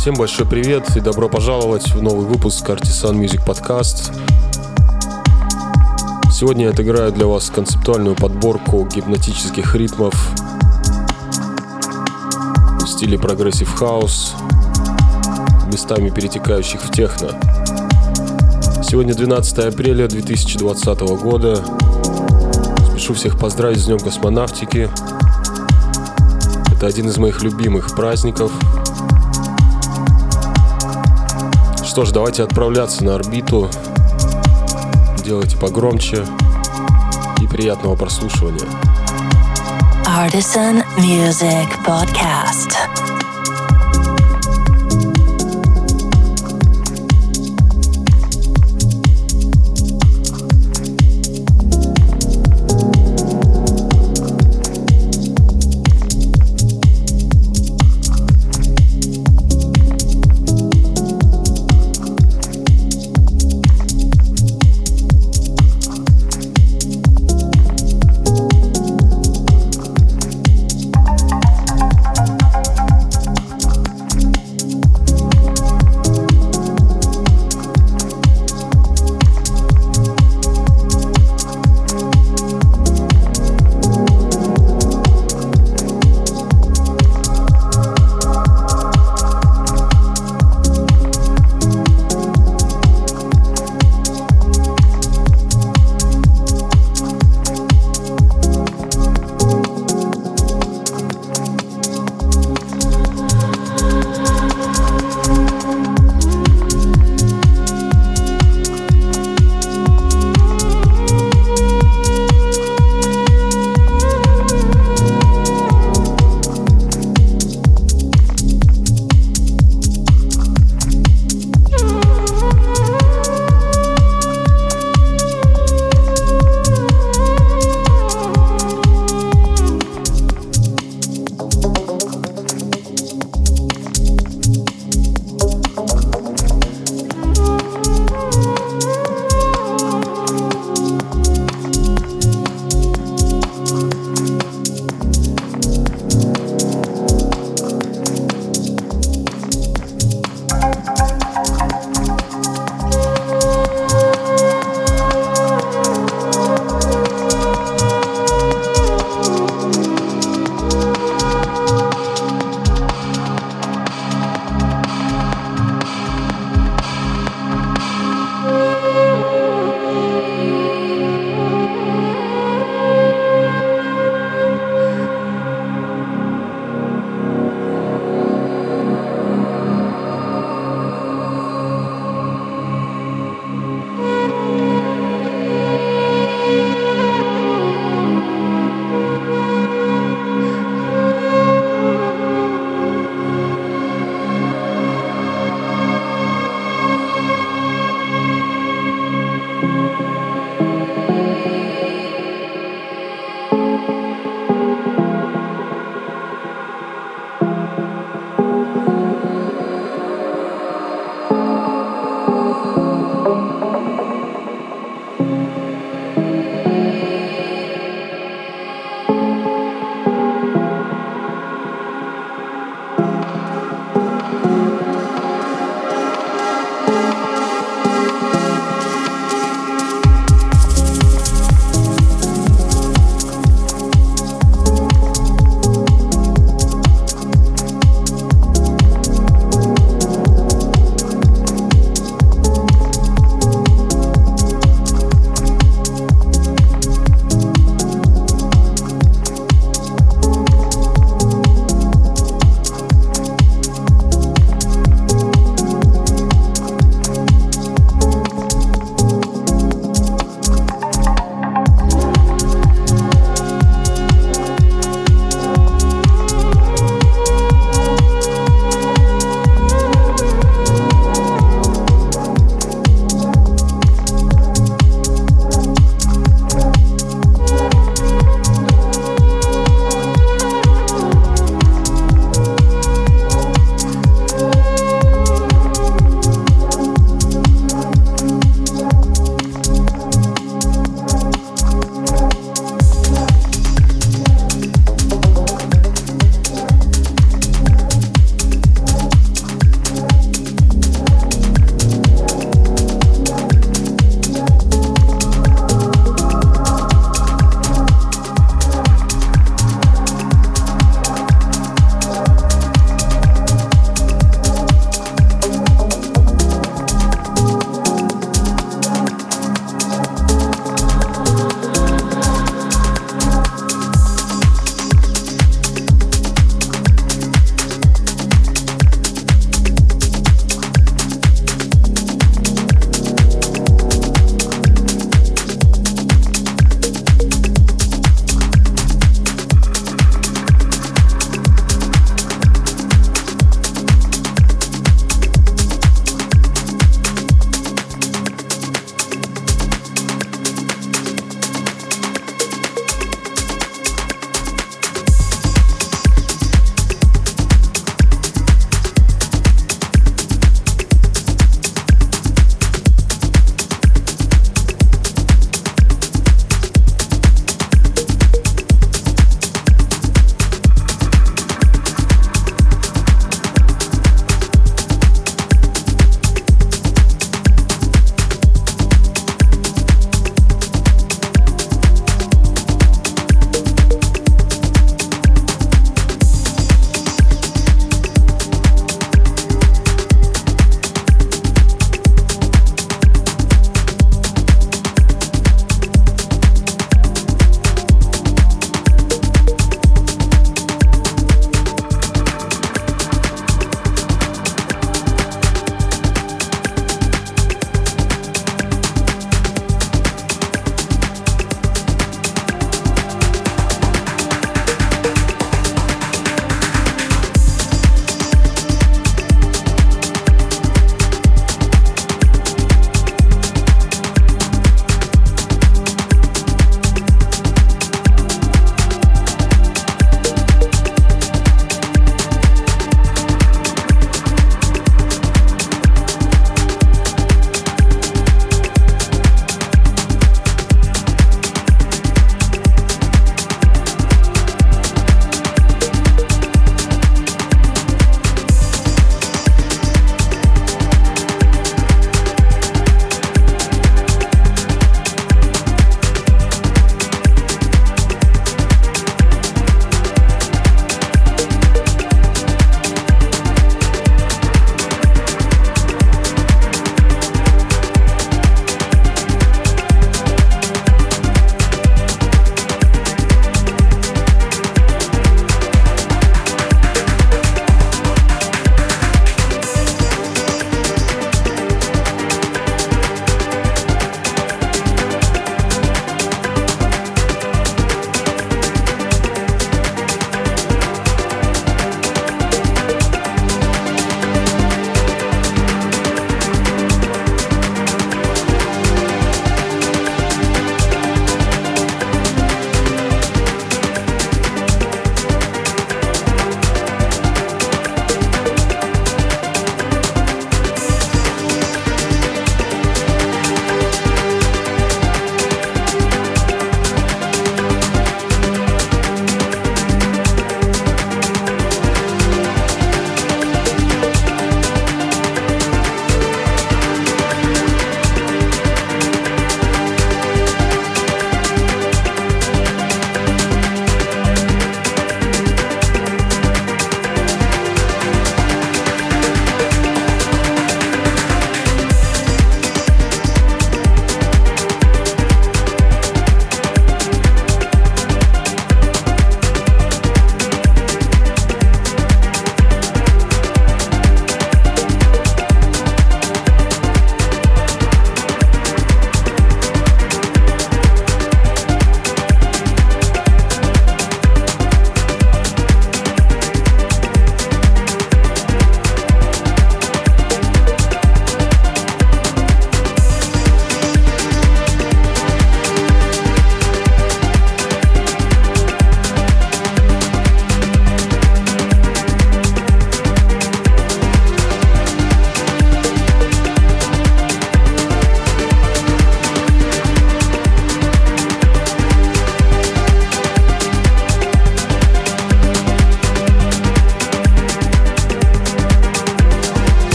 Всем большой привет и добро пожаловать в новый выпуск Artisan Music Podcast. Сегодня я отыграю для вас концептуальную подборку гипнотических ритмов в стиле progressive house, местами перетекающих в техно. Сегодня 12 апреля 2020 года. Спешу всех поздравить с Днем космонавтики. Это один из моих любимых праздников – Что ж, давайте отправляться на орбиту. Делайте погромче и приятного прослушивания. Artisan Music Podcast.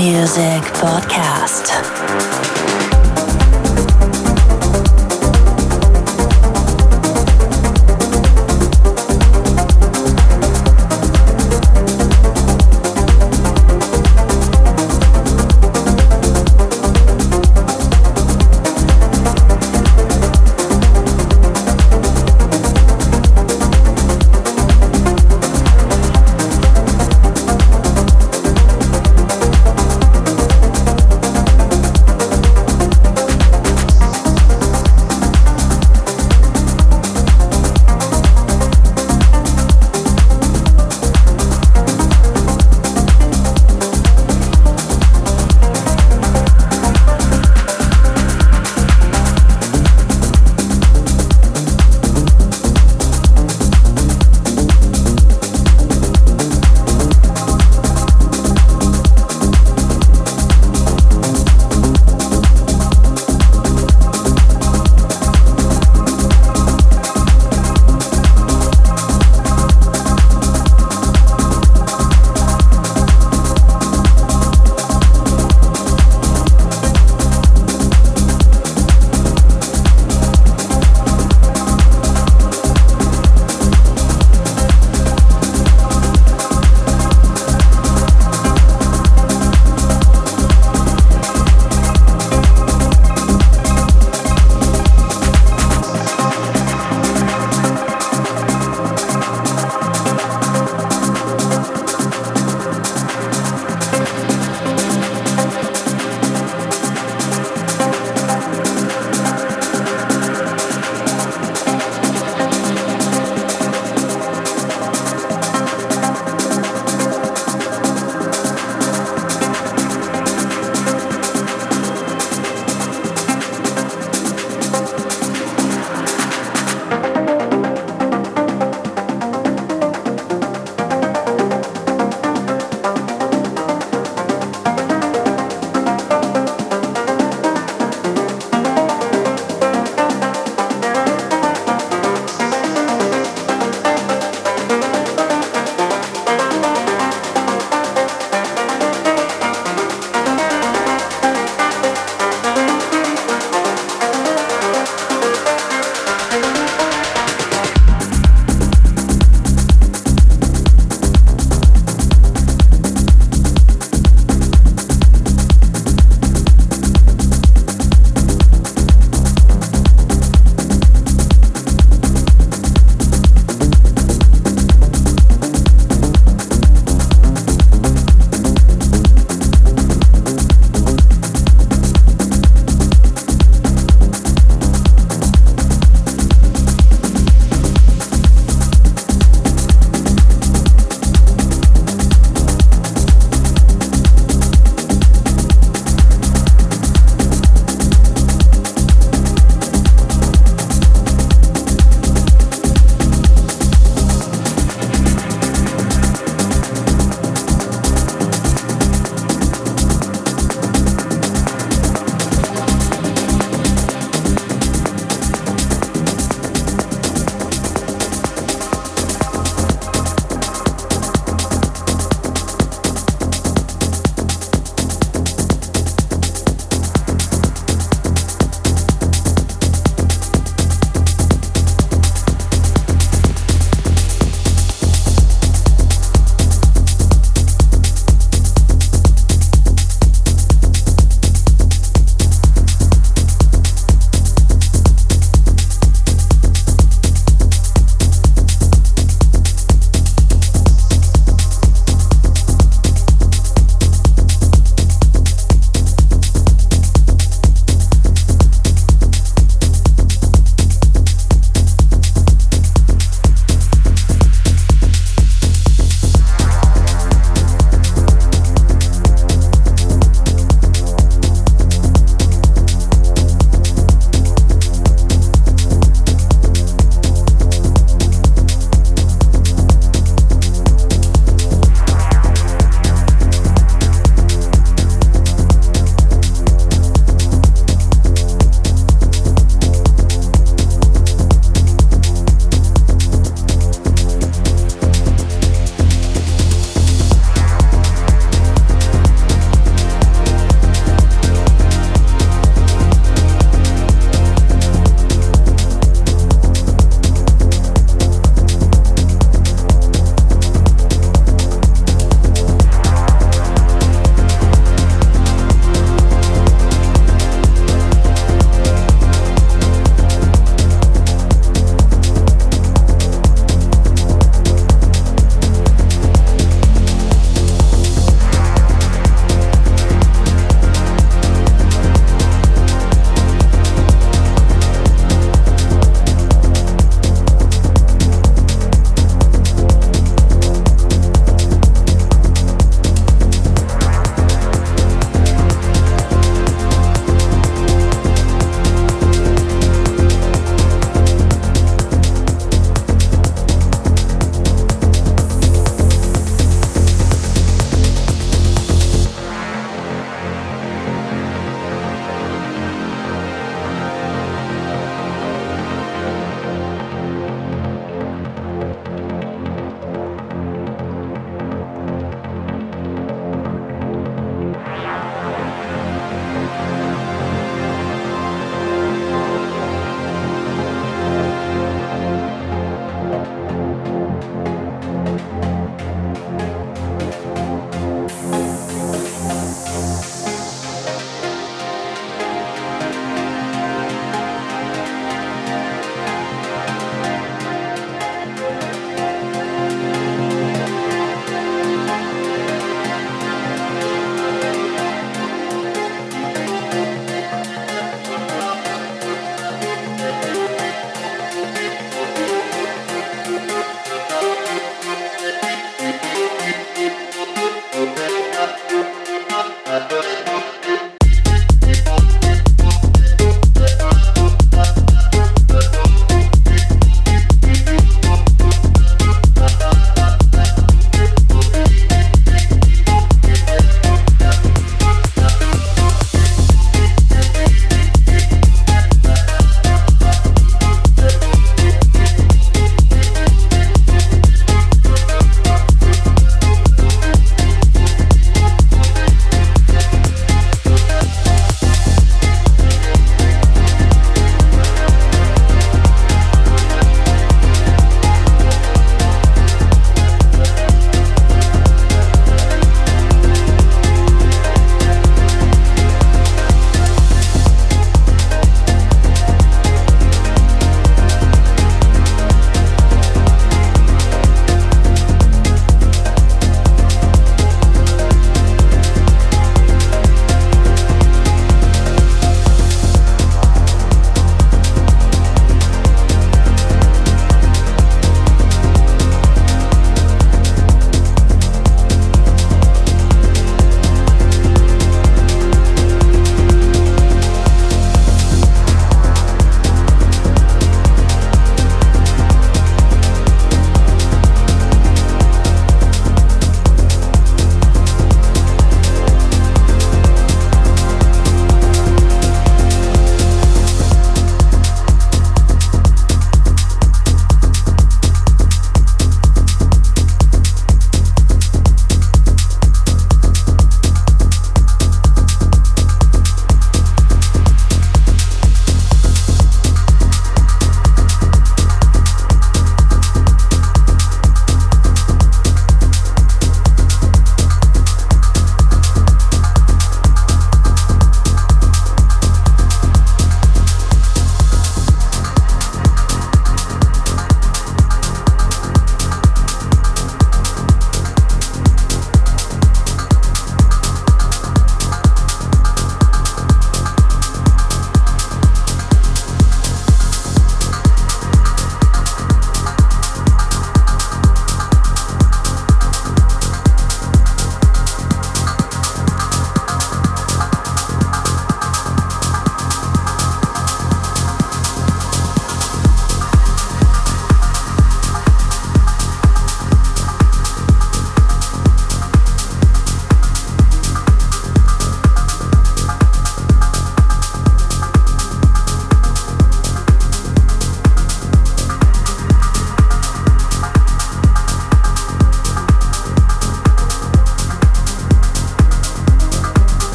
Music Podcast.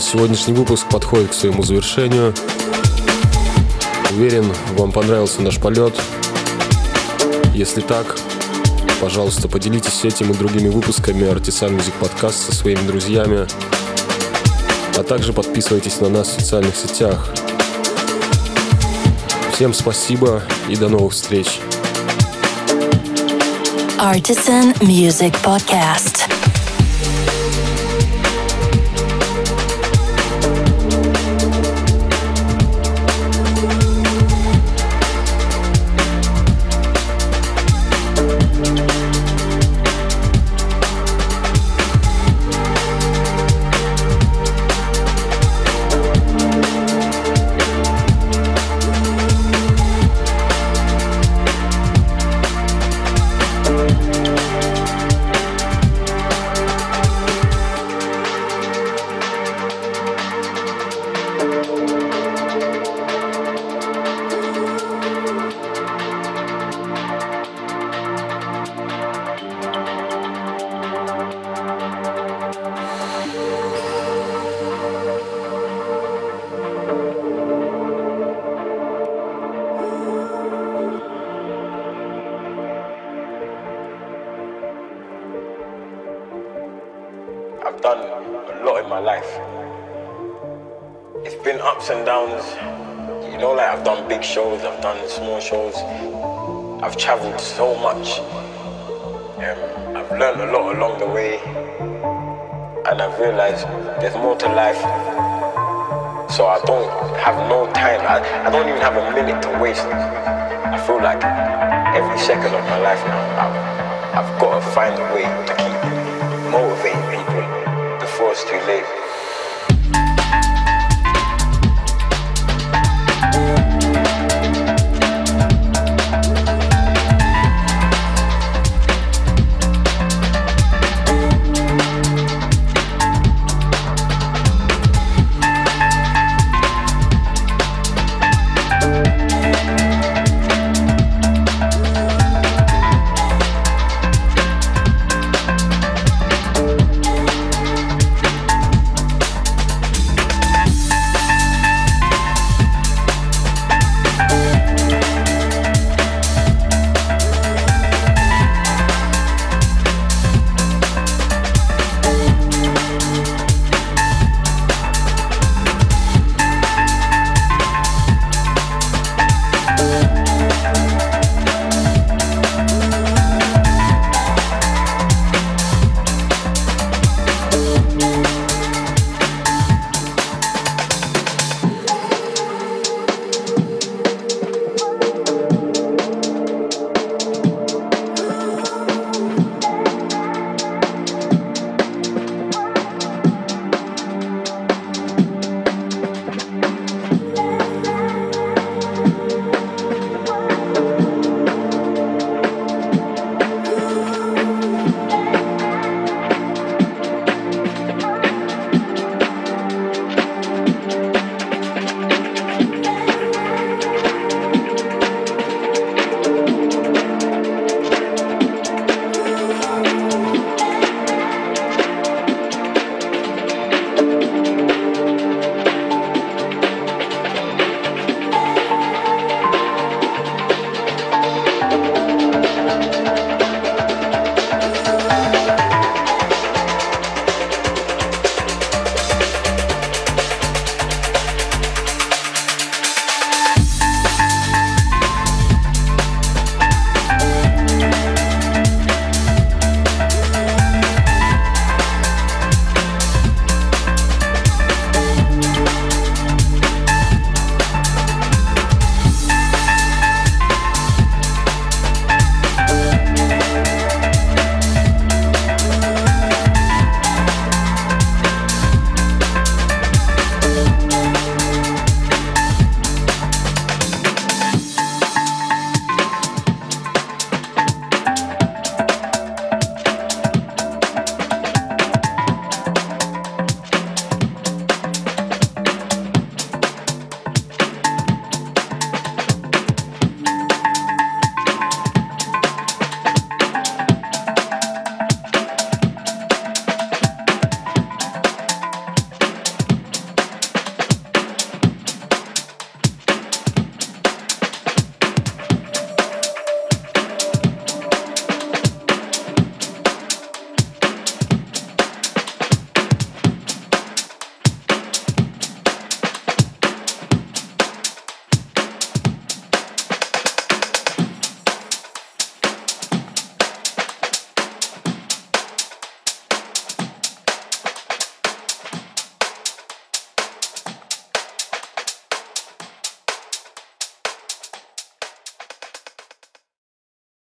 Сегодняшний выпуск подходит к своему завершению. Уверен, вам понравился наш полет. Если так, пожалуйста, поделитесь этим и другими выпусками Artisan Music Podcast со своими друзьями, а также подписывайтесь на нас в социальных сетях. Всем спасибо и до новых встреч. Artisan Music Podcast. I, I don't even have a minute to waste. I feel like every second of my life now, I've, I've got to find a way to keep motivating people before it's too late.